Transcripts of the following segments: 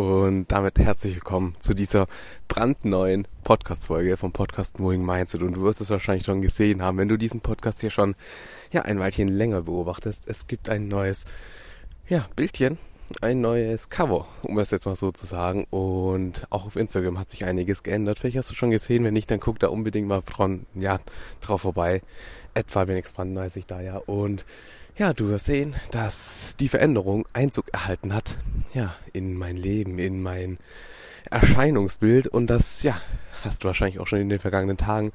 Und damit herzlich willkommen zu dieser brandneuen Podcast-Folge vom Podcast Moving Mindset. Und du wirst es wahrscheinlich schon gesehen haben, wenn du diesen Podcast hier schon ja, ein Weilchen länger beobachtest. Es gibt ein neues ja, Bildchen, ein neues Cover, um es jetzt mal so zu sagen. Und auch auf Instagram hat sich einiges geändert. Vielleicht hast du schon gesehen, wenn nicht, dann guck da unbedingt mal dran, ja, drauf vorbei. Etwa wenigstens brandneues da ja. Und ja, du wirst sehen, dass die Veränderung Einzug erhalten hat, ja, in mein Leben, in mein Erscheinungsbild und das, ja, hast du wahrscheinlich auch schon in den vergangenen Tagen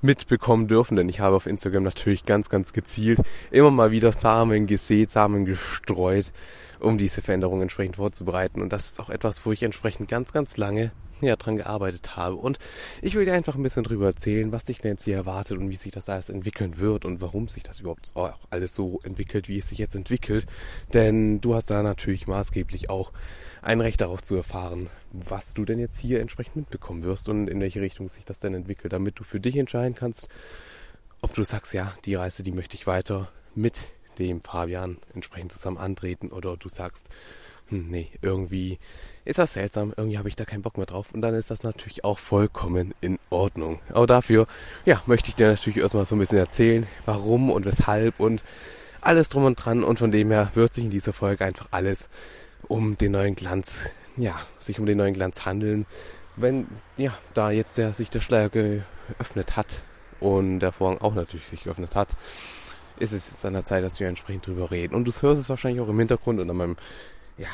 mitbekommen dürfen, denn ich habe auf Instagram natürlich ganz, ganz gezielt immer mal wieder Samen gesät, Samen gestreut, um diese Veränderung entsprechend vorzubereiten. Und das ist auch etwas, wo ich entsprechend ganz, ganz lange ja, dran gearbeitet habe. Und ich will dir einfach ein bisschen drüber erzählen, was dich denn jetzt hier erwartet und wie sich das alles entwickeln wird und warum sich das überhaupt auch alles so entwickelt, wie es sich jetzt entwickelt. Denn du hast da natürlich maßgeblich auch ein Recht darauf zu erfahren, was du denn jetzt hier entsprechend mitbekommen wirst und in welche Richtung sich das denn entwickelt, damit du für dich entscheiden kannst, ob du sagst, ja, die Reise, die möchte ich weiter mit dem Fabian entsprechend zusammen antreten oder du sagst, hm, nee, irgendwie ist das seltsam, irgendwie habe ich da keinen Bock mehr drauf. Und dann ist das natürlich auch vollkommen in Ordnung. Aber dafür, ja, möchte ich dir natürlich erstmal so ein bisschen erzählen, warum und weshalb und alles drum und dran. Und von dem her wird sich in dieser Folge einfach alles um den neuen Glanz, ja, sich um den neuen Glanz handeln. Wenn, ja, da jetzt ja, sich der Schleier geöffnet hat und der Vorhang auch natürlich sich geöffnet hat, ist es jetzt an der Zeit, dass wir entsprechend drüber reden. Und du hörst es wahrscheinlich auch im Hintergrund unter meinem ja,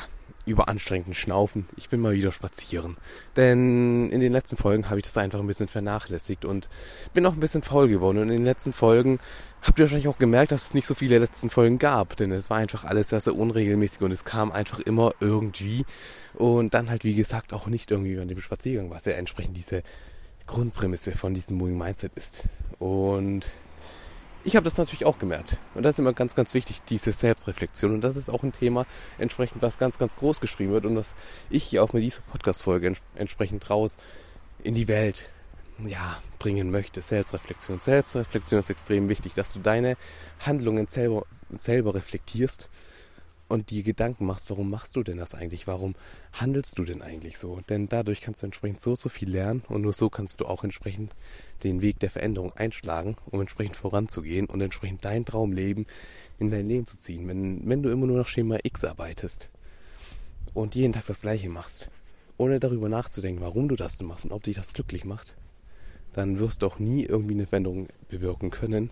überanstrengenden Schnaufen. Ich bin mal wieder spazieren. Denn in den letzten Folgen habe ich das einfach ein bisschen vernachlässigt und bin auch ein bisschen faul geworden. Und in den letzten Folgen habt ihr wahrscheinlich auch gemerkt, dass es nicht so viele letzten Folgen gab. Denn es war einfach alles sehr, sehr unregelmäßig und es kam einfach immer irgendwie. Und dann halt, wie gesagt, auch nicht irgendwie an dem Spaziergang, was ja entsprechend diese Grundprämisse von diesem Moving Mindset ist. Und ich habe das natürlich auch gemerkt. Und das ist immer ganz, ganz wichtig, diese Selbstreflexion. Und das ist auch ein Thema, entsprechend, was ganz, ganz groß geschrieben wird und das ich hier auch mit dieser Podcast-Folge ents entsprechend raus in die Welt ja, bringen möchte. Selbstreflexion. Selbstreflexion ist extrem wichtig, dass du deine Handlungen selber, selber reflektierst und dir Gedanken machst, warum machst du denn das eigentlich? Warum handelst du denn eigentlich so? Denn dadurch kannst du entsprechend so, so viel lernen und nur so kannst du auch entsprechend den Weg der Veränderung einschlagen, um entsprechend voranzugehen und entsprechend dein Traumleben in dein Leben zu ziehen. Wenn, wenn du immer nur nach Schema X arbeitest und jeden Tag das Gleiche machst, ohne darüber nachzudenken, warum du das machst und ob dich das glücklich macht, dann wirst du auch nie irgendwie eine Veränderung bewirken können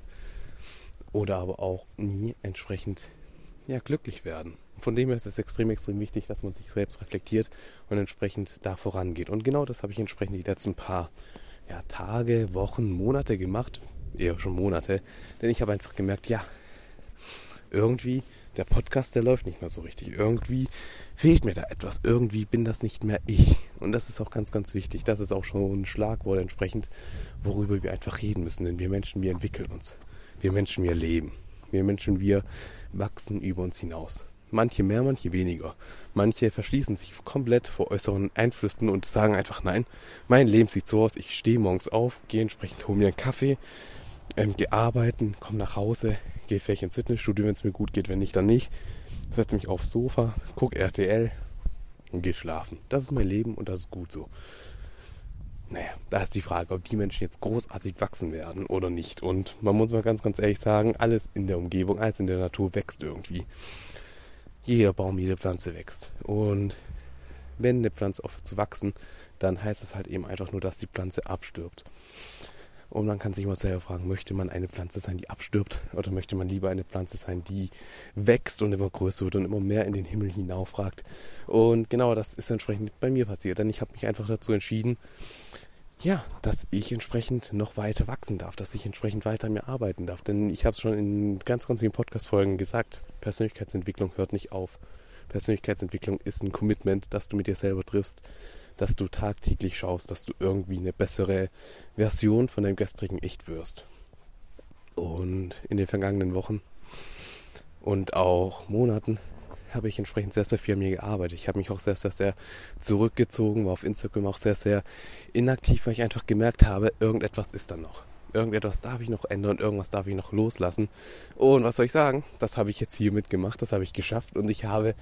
oder aber auch nie entsprechend ja, glücklich werden. Von dem her ist es extrem, extrem wichtig, dass man sich selbst reflektiert und entsprechend da vorangeht. Und genau das habe ich entsprechend die letzten paar ja, Tage, Wochen, Monate gemacht. Eher schon Monate. Denn ich habe einfach gemerkt, ja, irgendwie, der Podcast, der läuft nicht mehr so richtig. Irgendwie fehlt mir da etwas. Irgendwie bin das nicht mehr ich. Und das ist auch ganz, ganz wichtig. Das ist auch schon ein Schlagwort entsprechend, worüber wir einfach reden müssen. Denn wir Menschen, wir entwickeln uns. Wir Menschen, wir leben. Wir Menschen, wir wachsen über uns hinaus. Manche mehr, manche weniger. Manche verschließen sich komplett vor äußeren Einflüssen und sagen einfach nein. Mein Leben sieht so aus, ich stehe morgens auf, gehe entsprechend, hole mir einen Kaffee, ähm, gehe arbeiten, komme nach Hause, gehe vielleicht ins Fitnessstudio, wenn es mir gut geht, wenn nicht, dann nicht. Setze mich aufs Sofa, gucke RTL und gehe schlafen. Das ist mein Leben und das ist gut so. Naja, da ist die Frage, ob die Menschen jetzt großartig wachsen werden oder nicht. Und man muss mal ganz, ganz ehrlich sagen, alles in der Umgebung, alles in der Natur wächst irgendwie. Jeder Baum, jede Pflanze wächst. Und wenn eine Pflanze aufhört zu wachsen, dann heißt es halt eben einfach nur, dass die Pflanze abstirbt. Und man kann sich immer selber fragen, möchte man eine Pflanze sein, die abstirbt, oder möchte man lieber eine Pflanze sein, die wächst und immer größer wird und immer mehr in den Himmel hinaufragt. Und genau das ist entsprechend bei mir passiert, denn ich habe mich einfach dazu entschieden, ja, dass ich entsprechend noch weiter wachsen darf, dass ich entsprechend weiter an mir arbeiten darf. Denn ich habe es schon in ganz, ganz vielen Podcast-Folgen gesagt, Persönlichkeitsentwicklung hört nicht auf. Persönlichkeitsentwicklung ist ein Commitment, das du mit dir selber triffst, dass du tagtäglich schaust, dass du irgendwie eine bessere Version von deinem gestrigen Ich wirst. Und in den vergangenen Wochen und auch Monaten habe ich entsprechend sehr, sehr viel an mir gearbeitet. Ich habe mich auch sehr, sehr, sehr zurückgezogen, war auf Instagram auch sehr, sehr inaktiv, weil ich einfach gemerkt habe, irgendetwas ist da noch. Irgendetwas darf ich noch ändern, irgendwas darf ich noch loslassen. Und was soll ich sagen? Das habe ich jetzt hier mitgemacht, das habe ich geschafft und ich habe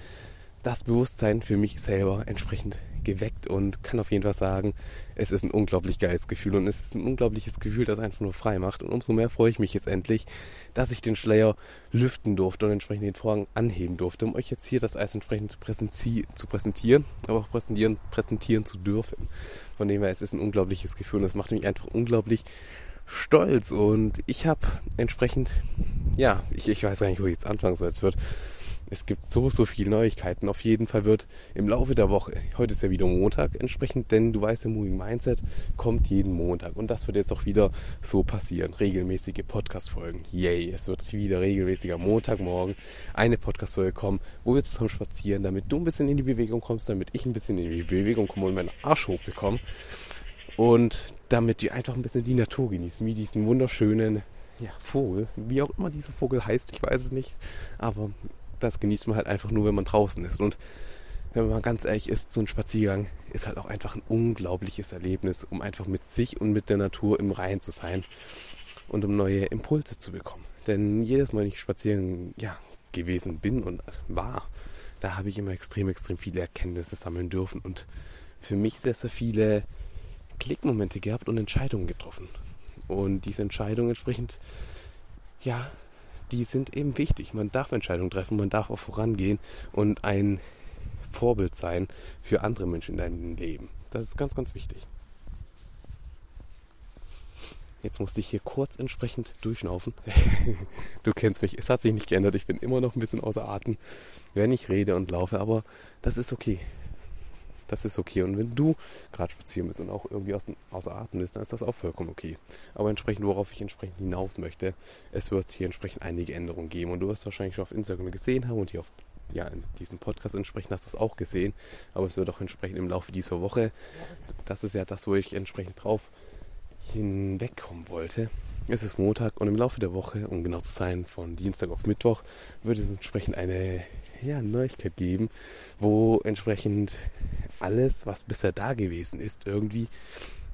das Bewusstsein für mich selber entsprechend geweckt und kann auf jeden Fall sagen, es ist ein unglaublich geiles Gefühl und es ist ein unglaubliches Gefühl, das einfach nur frei macht. Und umso mehr freue ich mich jetzt endlich, dass ich den Schleier lüften durfte und entsprechend den Vorhang anheben durfte, um euch jetzt hier das Eis entsprechend zu präsentieren, aber auch präsentieren, präsentieren zu dürfen. Von dem her, es ist ein unglaubliches Gefühl und es macht mich einfach unglaublich stolz und ich habe entsprechend, ja, ich, ich weiß gar nicht, wo ich jetzt anfangen soll. Es wird es gibt so, so viele Neuigkeiten. Auf jeden Fall wird im Laufe der Woche, heute ist ja wieder Montag entsprechend, denn du weißt, im Moving Mindset kommt jeden Montag. Und das wird jetzt auch wieder so passieren. Regelmäßige Podcast-Folgen. Yay, es wird wieder regelmäßiger Montagmorgen eine Podcast-Folge kommen, wo wir zusammen spazieren, damit du ein bisschen in die Bewegung kommst, damit ich ein bisschen in die Bewegung komme und meinen Arsch hochbekomme. Und damit wir einfach ein bisschen die Natur genießen, wie diesen wunderschönen ja, Vogel, wie auch immer dieser Vogel heißt, ich weiß es nicht, aber das genießt man halt einfach nur, wenn man draußen ist. Und wenn man ganz ehrlich ist, so ein Spaziergang ist halt auch einfach ein unglaubliches Erlebnis, um einfach mit sich und mit der Natur im Reinen zu sein und um neue Impulse zu bekommen. Denn jedes Mal, wenn ich spazieren ja, gewesen bin und war, da habe ich immer extrem, extrem viele Erkenntnisse sammeln dürfen und für mich sehr, sehr viele Klickmomente gehabt und Entscheidungen getroffen. Und diese Entscheidungen entsprechend, ja, die sind eben wichtig. Man darf Entscheidungen treffen, man darf auch vorangehen und ein Vorbild sein für andere Menschen in deinem Leben. Das ist ganz, ganz wichtig. Jetzt musste ich hier kurz entsprechend durchschnaufen. du kennst mich, es hat sich nicht geändert. Ich bin immer noch ein bisschen außer Atem, wenn ich rede und laufe, aber das ist okay das ist okay. Und wenn du gerade spazieren bist und auch irgendwie aus, außer Atem bist, dann ist das auch vollkommen okay. Aber entsprechend, worauf ich entsprechend hinaus möchte, es wird hier entsprechend einige Änderungen geben. Und du wirst wahrscheinlich schon auf Instagram gesehen haben und hier auf ja, in diesem Podcast entsprechend hast du es auch gesehen. Aber es wird auch entsprechend im Laufe dieser Woche, das ist ja das, wo ich entsprechend drauf hinwegkommen wollte. Es ist Montag und im Laufe der Woche, um genau zu sein, von Dienstag auf Mittwoch, wird es entsprechend eine ja, Neuigkeit geben, wo entsprechend alles, was bisher da gewesen ist, irgendwie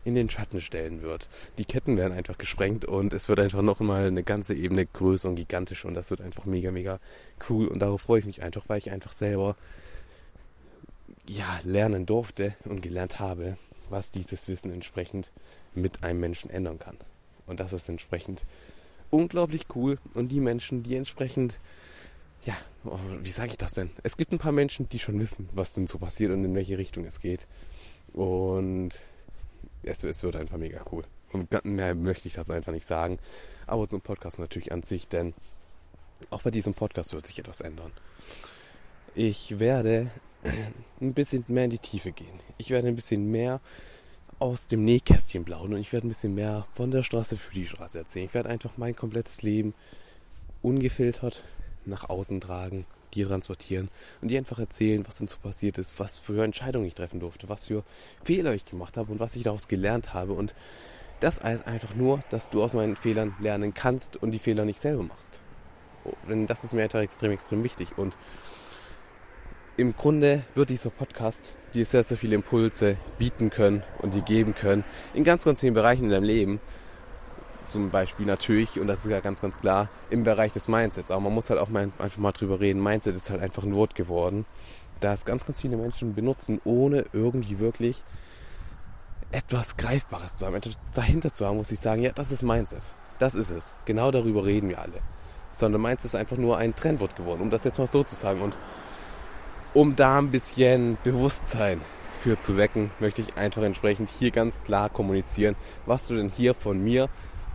in den Schatten stellen wird. Die Ketten werden einfach gesprengt und es wird einfach noch mal eine ganze Ebene größer und gigantisch und das wird einfach mega, mega cool und darauf freue ich mich einfach, weil ich einfach selber ja, lernen durfte und gelernt habe, was dieses Wissen entsprechend mit einem Menschen ändern kann. Und das ist entsprechend unglaublich cool und die Menschen, die entsprechend ja, oh, wie sage ich das denn? Es gibt ein paar Menschen, die schon wissen, was denn so passiert und in welche Richtung es geht. Und es, es wird einfach mega cool. Und mehr möchte ich das einfach nicht sagen. Aber zum Podcast natürlich an sich, denn auch bei diesem Podcast wird sich etwas ändern. Ich werde ein bisschen mehr in die Tiefe gehen. Ich werde ein bisschen mehr aus dem Nähkästchen blauen und ich werde ein bisschen mehr von der Straße für die Straße erzählen. Ich werde einfach mein komplettes Leben ungefiltert nach außen tragen, dir transportieren und dir einfach erzählen, was denn so passiert ist, was für Entscheidungen ich treffen durfte, was für Fehler ich gemacht habe und was ich daraus gelernt habe. Und das heißt einfach nur, dass du aus meinen Fehlern lernen kannst und die Fehler nicht selber machst. Oh, denn das ist mir einfach extrem, extrem wichtig. Und im Grunde wird dieser Podcast dir sehr, sehr viele Impulse bieten können und dir geben können in ganz, ganz vielen Bereichen in deinem Leben zum Beispiel natürlich, und das ist ja ganz, ganz klar, im Bereich des Mindsets. Aber man muss halt auch mal, einfach mal drüber reden. Mindset ist halt einfach ein Wort geworden, das ganz, ganz viele Menschen benutzen, ohne irgendwie wirklich etwas Greifbares zu haben, etwas dahinter zu haben, muss ich sagen, ja, das ist Mindset. Das ist es. Genau darüber reden wir alle. Sondern Mindset ist einfach nur ein Trendwort geworden, um das jetzt mal so zu sagen. Und um da ein bisschen Bewusstsein für zu wecken, möchte ich einfach entsprechend hier ganz klar kommunizieren, was du denn hier von mir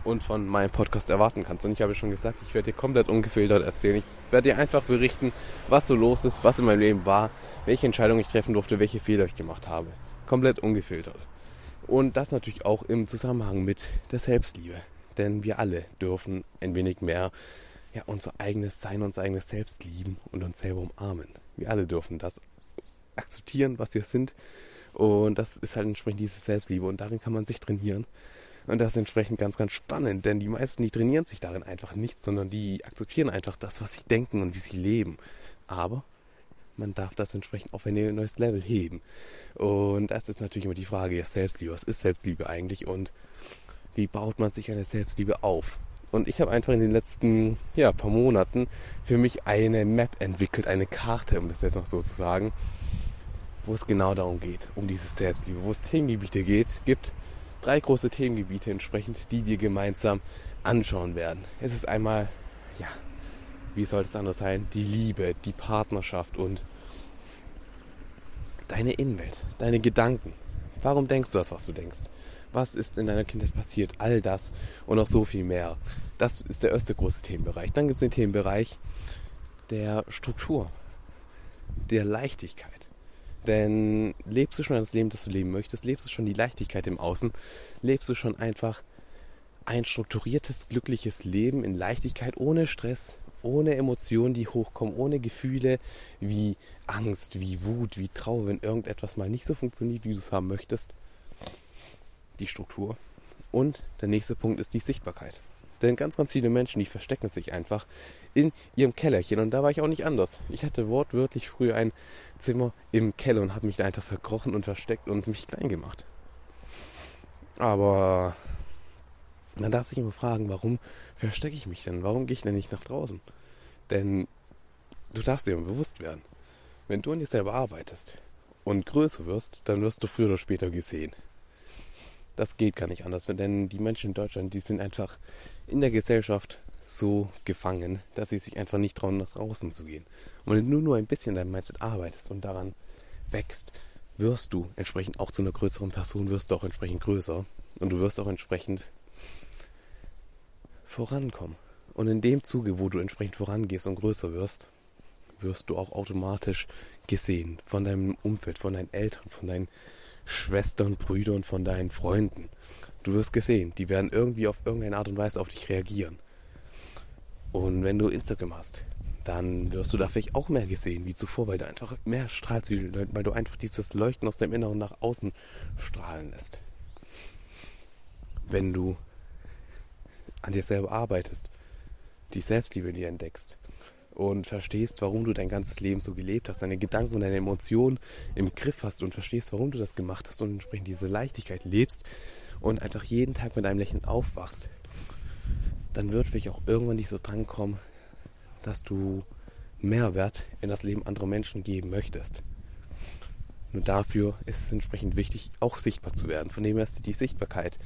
und von meinem Podcast erwarten kannst. Und ich habe schon gesagt, ich werde dir komplett ungefiltert erzählen. Ich werde dir einfach berichten, was so los ist, was in meinem Leben war, welche Entscheidungen ich treffen durfte, welche Fehler ich gemacht habe. Komplett ungefiltert. Und das natürlich auch im Zusammenhang mit der Selbstliebe. Denn wir alle dürfen ein wenig mehr ja, unser eigenes Sein, unser eigenes Selbst lieben und uns selber umarmen. Wir alle dürfen das akzeptieren, was wir sind Und das ist halt entsprechend diese Selbstliebe und darin kann man sich trainieren. Und das ist entsprechend ganz, ganz spannend, denn die meisten, die trainieren sich darin einfach nicht, sondern die akzeptieren einfach das, was sie denken und wie sie leben. Aber man darf das entsprechend auf ein neues Level heben. Und das ist natürlich immer die Frage, ja, Selbstliebe, was ist Selbstliebe eigentlich und wie baut man sich eine Selbstliebe auf? Und ich habe einfach in den letzten ja, paar Monaten für mich eine Map entwickelt, eine Karte, um das jetzt noch so zu sagen, wo es genau darum geht, um diese Selbstliebe, wo es Themengebiete geht, gibt. Drei große Themengebiete entsprechend, die wir gemeinsam anschauen werden. Es ist einmal, ja, wie soll es anders sein, die Liebe, die Partnerschaft und deine Innenwelt, deine Gedanken. Warum denkst du das, was du denkst? Was ist in deiner Kindheit passiert? All das und noch so viel mehr. Das ist der erste große Themenbereich. Dann gibt es den Themenbereich der Struktur, der Leichtigkeit. Denn lebst du schon das Leben, das du leben möchtest, lebst du schon die Leichtigkeit im Außen, lebst du schon einfach ein strukturiertes, glückliches Leben in Leichtigkeit, ohne Stress, ohne Emotionen, die hochkommen, ohne Gefühle wie Angst, wie Wut, wie Trauer, wenn irgendetwas mal nicht so funktioniert, wie du es haben möchtest. Die Struktur. Und der nächste Punkt ist die Sichtbarkeit. Denn ganz, ganz viele Menschen, die verstecken sich einfach in ihrem Kellerchen. Und da war ich auch nicht anders. Ich hatte wortwörtlich früher ein Zimmer im Keller und habe mich da einfach verkrochen und versteckt und mich klein gemacht. Aber man darf sich immer fragen, warum verstecke ich mich denn? Warum gehe ich denn nicht nach draußen? Denn du darfst dir immer bewusst werden, wenn du an dir selber arbeitest und größer wirst, dann wirst du früher oder später gesehen. Das geht gar nicht anders, denn die Menschen in Deutschland, die sind einfach in der Gesellschaft so gefangen, dass sie sich einfach nicht trauen, nach draußen zu gehen. Und wenn du nur ein bisschen dein Mindset arbeitest und daran wächst, wirst du entsprechend auch zu einer größeren Person, wirst du auch entsprechend größer und du wirst auch entsprechend vorankommen. Und in dem Zuge, wo du entsprechend vorangehst und größer wirst, wirst du auch automatisch gesehen von deinem Umfeld, von deinen Eltern, von deinen Schwestern, Brüdern, von deinen Freunden. Du wirst gesehen, die werden irgendwie auf irgendeine Art und Weise auf dich reagieren. Und wenn du Instagram hast, dann wirst du da vielleicht auch mehr gesehen wie zuvor, weil du einfach mehr strahlst, weil du einfach dieses Leuchten aus deinem Inneren nach außen strahlen lässt. Wenn du an dir selber arbeitest, die Selbstliebe dir entdeckst und verstehst, warum du dein ganzes Leben so gelebt hast, deine Gedanken und deine Emotionen im Griff hast und verstehst, warum du das gemacht hast und entsprechend diese Leichtigkeit lebst und einfach jeden Tag mit einem Lächeln aufwachst, dann wird vielleicht auch irgendwann nicht so drankommen, dass du Mehrwert in das Leben anderer Menschen geben möchtest. Nur dafür ist es entsprechend wichtig, auch sichtbar zu werden. Von dem her ist die Sichtbarkeit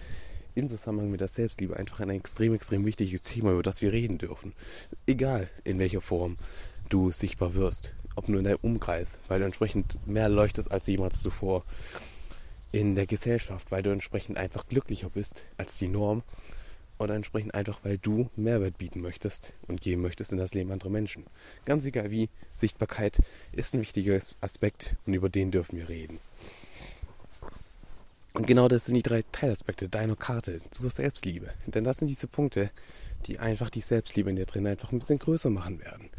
im Zusammenhang mit der Selbstliebe einfach ein extrem, extrem wichtiges Thema, über das wir reden dürfen. Egal in welcher Form du sichtbar wirst. Ob nur in deinem Umkreis, weil du entsprechend mehr leuchtest als jemals zuvor. In der Gesellschaft, weil du entsprechend einfach glücklicher bist als die Norm oder entsprechend einfach, weil du Mehrwert bieten möchtest und geben möchtest in das Leben anderer Menschen. Ganz egal wie, Sichtbarkeit ist ein wichtiger Aspekt und über den dürfen wir reden. Und genau das sind die drei Teilaspekte deiner Karte zur Selbstliebe. Denn das sind diese Punkte, die einfach die Selbstliebe in dir drin einfach ein bisschen größer machen werden.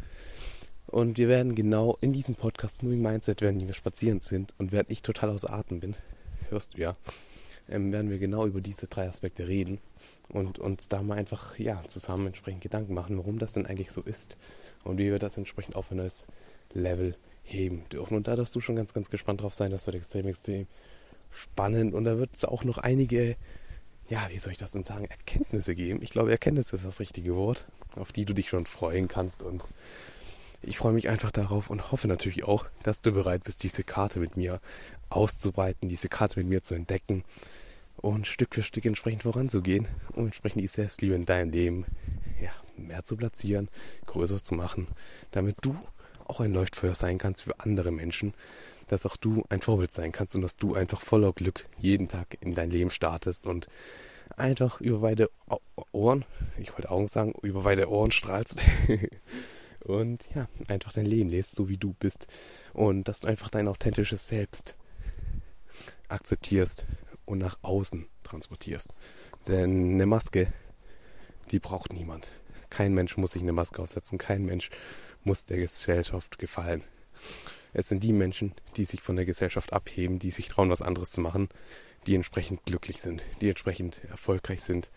Und wir werden genau in diesem Podcast Moving Mindset, während wir spazieren sind und während ich total außer Atem bin, hörst du ja, ähm, werden wir genau über diese drei Aspekte reden und uns da mal einfach ja zusammen entsprechend Gedanken machen, warum das denn eigentlich so ist und wie wir das entsprechend auf ein neues Level heben dürfen. Und da darfst du schon ganz, ganz gespannt drauf sein. Das wird extrem, extrem spannend und da wird es auch noch einige, ja, wie soll ich das denn sagen, Erkenntnisse geben. Ich glaube, Erkenntnisse ist das richtige Wort, auf die du dich schon freuen kannst und ich freue mich einfach darauf und hoffe natürlich auch, dass du bereit bist, diese Karte mit mir auszubreiten, diese Karte mit mir zu entdecken und Stück für Stück entsprechend voranzugehen und entsprechend die Selbstliebe in deinem Leben ja, mehr zu platzieren, größer zu machen, damit du auch ein Leuchtfeuer sein kannst für andere Menschen, dass auch du ein Vorbild sein kannst und dass du einfach voller Glück jeden Tag in dein Leben startest und einfach über beide Ohren, ich wollte Augen sagen, über beide Ohren strahlst und ja, einfach dein Leben lebst, so wie du bist. Und dass du einfach dein authentisches Selbst akzeptierst und nach außen transportierst. Denn eine Maske, die braucht niemand. Kein Mensch muss sich eine Maske aufsetzen, kein Mensch muss der Gesellschaft gefallen. Es sind die Menschen, die sich von der Gesellschaft abheben, die sich trauen, was anderes zu machen, die entsprechend glücklich sind, die entsprechend erfolgreich sind,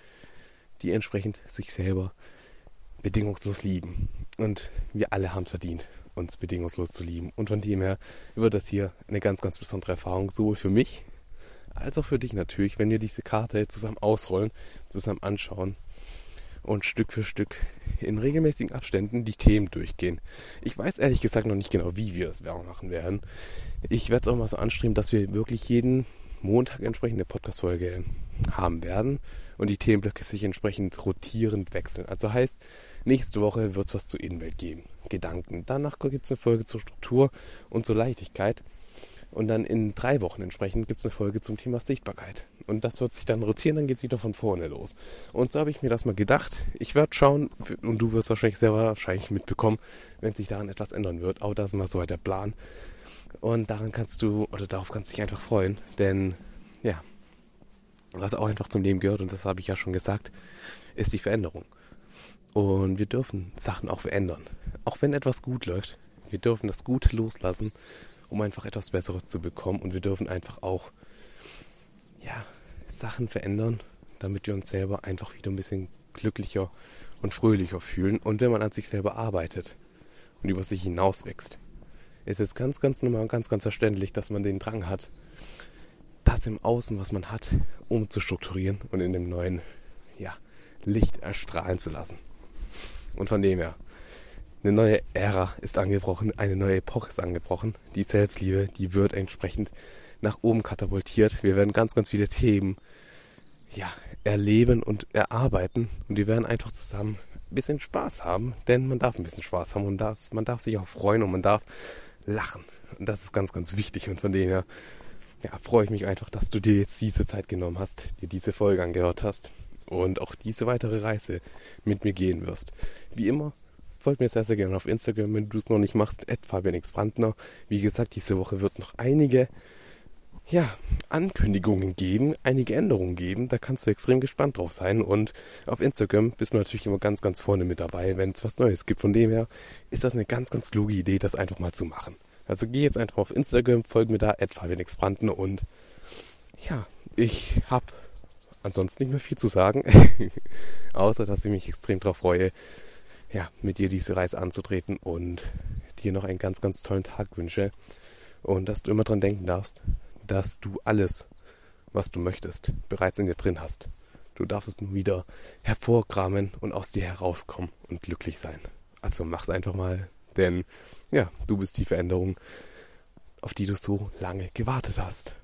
die entsprechend sich selber bedingungslos lieben. Und wir alle haben verdient, uns bedingungslos zu lieben. Und von dem her wird das hier eine ganz, ganz besondere Erfahrung, sowohl für mich als auch für dich natürlich, wenn wir diese Karte zusammen ausrollen, zusammen anschauen und Stück für Stück in regelmäßigen Abständen die Themen durchgehen. Ich weiß ehrlich gesagt noch nicht genau, wie wir das machen werden. Ich werde es auch mal so anstreben, dass wir wirklich jeden Montag entsprechende Podcast-Folge haben werden und die Themenblöcke sich entsprechend rotierend wechseln. Also heißt, nächste Woche wird es was zur Innenwelt geben. Gedanken. Danach gibt es eine Folge zur Struktur und zur Leichtigkeit. Und dann in drei Wochen entsprechend gibt es eine Folge zum Thema Sichtbarkeit. Und das wird sich dann rotieren, dann geht es wieder von vorne los. Und so habe ich mir das mal gedacht. Ich werde schauen, und du wirst wahrscheinlich sehr wahrscheinlich mitbekommen, wenn sich daran etwas ändern wird. Auch das ist mal so der Plan. Und daran kannst du, oder darauf kannst du dich einfach freuen. Denn, ja, was auch einfach zum Leben gehört, und das habe ich ja schon gesagt, ist die Veränderung. Und wir dürfen Sachen auch verändern. Auch wenn etwas gut läuft, wir dürfen das Gute loslassen um einfach etwas Besseres zu bekommen. Und wir dürfen einfach auch ja, Sachen verändern, damit wir uns selber einfach wieder ein bisschen glücklicher und fröhlicher fühlen. Und wenn man an sich selber arbeitet und über sich hinaus wächst, ist es ganz, ganz normal und ganz, ganz verständlich, dass man den Drang hat, das im Außen, was man hat, umzustrukturieren und in dem neuen ja, Licht erstrahlen zu lassen. Und von dem her, eine neue Ära ist angebrochen, eine neue Epoche ist angebrochen. Die Selbstliebe, die wird entsprechend nach oben katapultiert. Wir werden ganz, ganz viele Themen ja, erleben und erarbeiten und wir werden einfach zusammen ein bisschen Spaß haben, denn man darf ein bisschen Spaß haben und darf, man darf sich auch freuen und man darf lachen. Und das ist ganz, ganz wichtig und von dem her ja, freue ich mich einfach, dass du dir jetzt diese Zeit genommen hast, dir diese Folge angehört hast und auch diese weitere Reise mit mir gehen wirst. Wie immer folgt mir sehr, sehr gerne auf Instagram, wenn du es noch nicht machst, Brandner. Wie gesagt, diese Woche wird es noch einige ja, Ankündigungen geben, einige Änderungen geben. Da kannst du extrem gespannt drauf sein. Und auf Instagram bist du natürlich immer ganz, ganz vorne mit dabei, wenn es was Neues gibt. Von dem her ist das eine ganz, ganz kluge Idee, das einfach mal zu machen. Also geh jetzt einfach auf Instagram, folg mir da, Brandner. Und ja, ich habe ansonsten nicht mehr viel zu sagen. Außer, dass ich mich extrem drauf freue, ja, mit dir diese Reise anzutreten und dir noch einen ganz, ganz tollen Tag wünsche. Und dass du immer dran denken darfst, dass du alles, was du möchtest, bereits in dir drin hast. Du darfst es nur wieder hervorkramen und aus dir herauskommen und glücklich sein. Also mach's einfach mal, denn ja, du bist die Veränderung, auf die du so lange gewartet hast.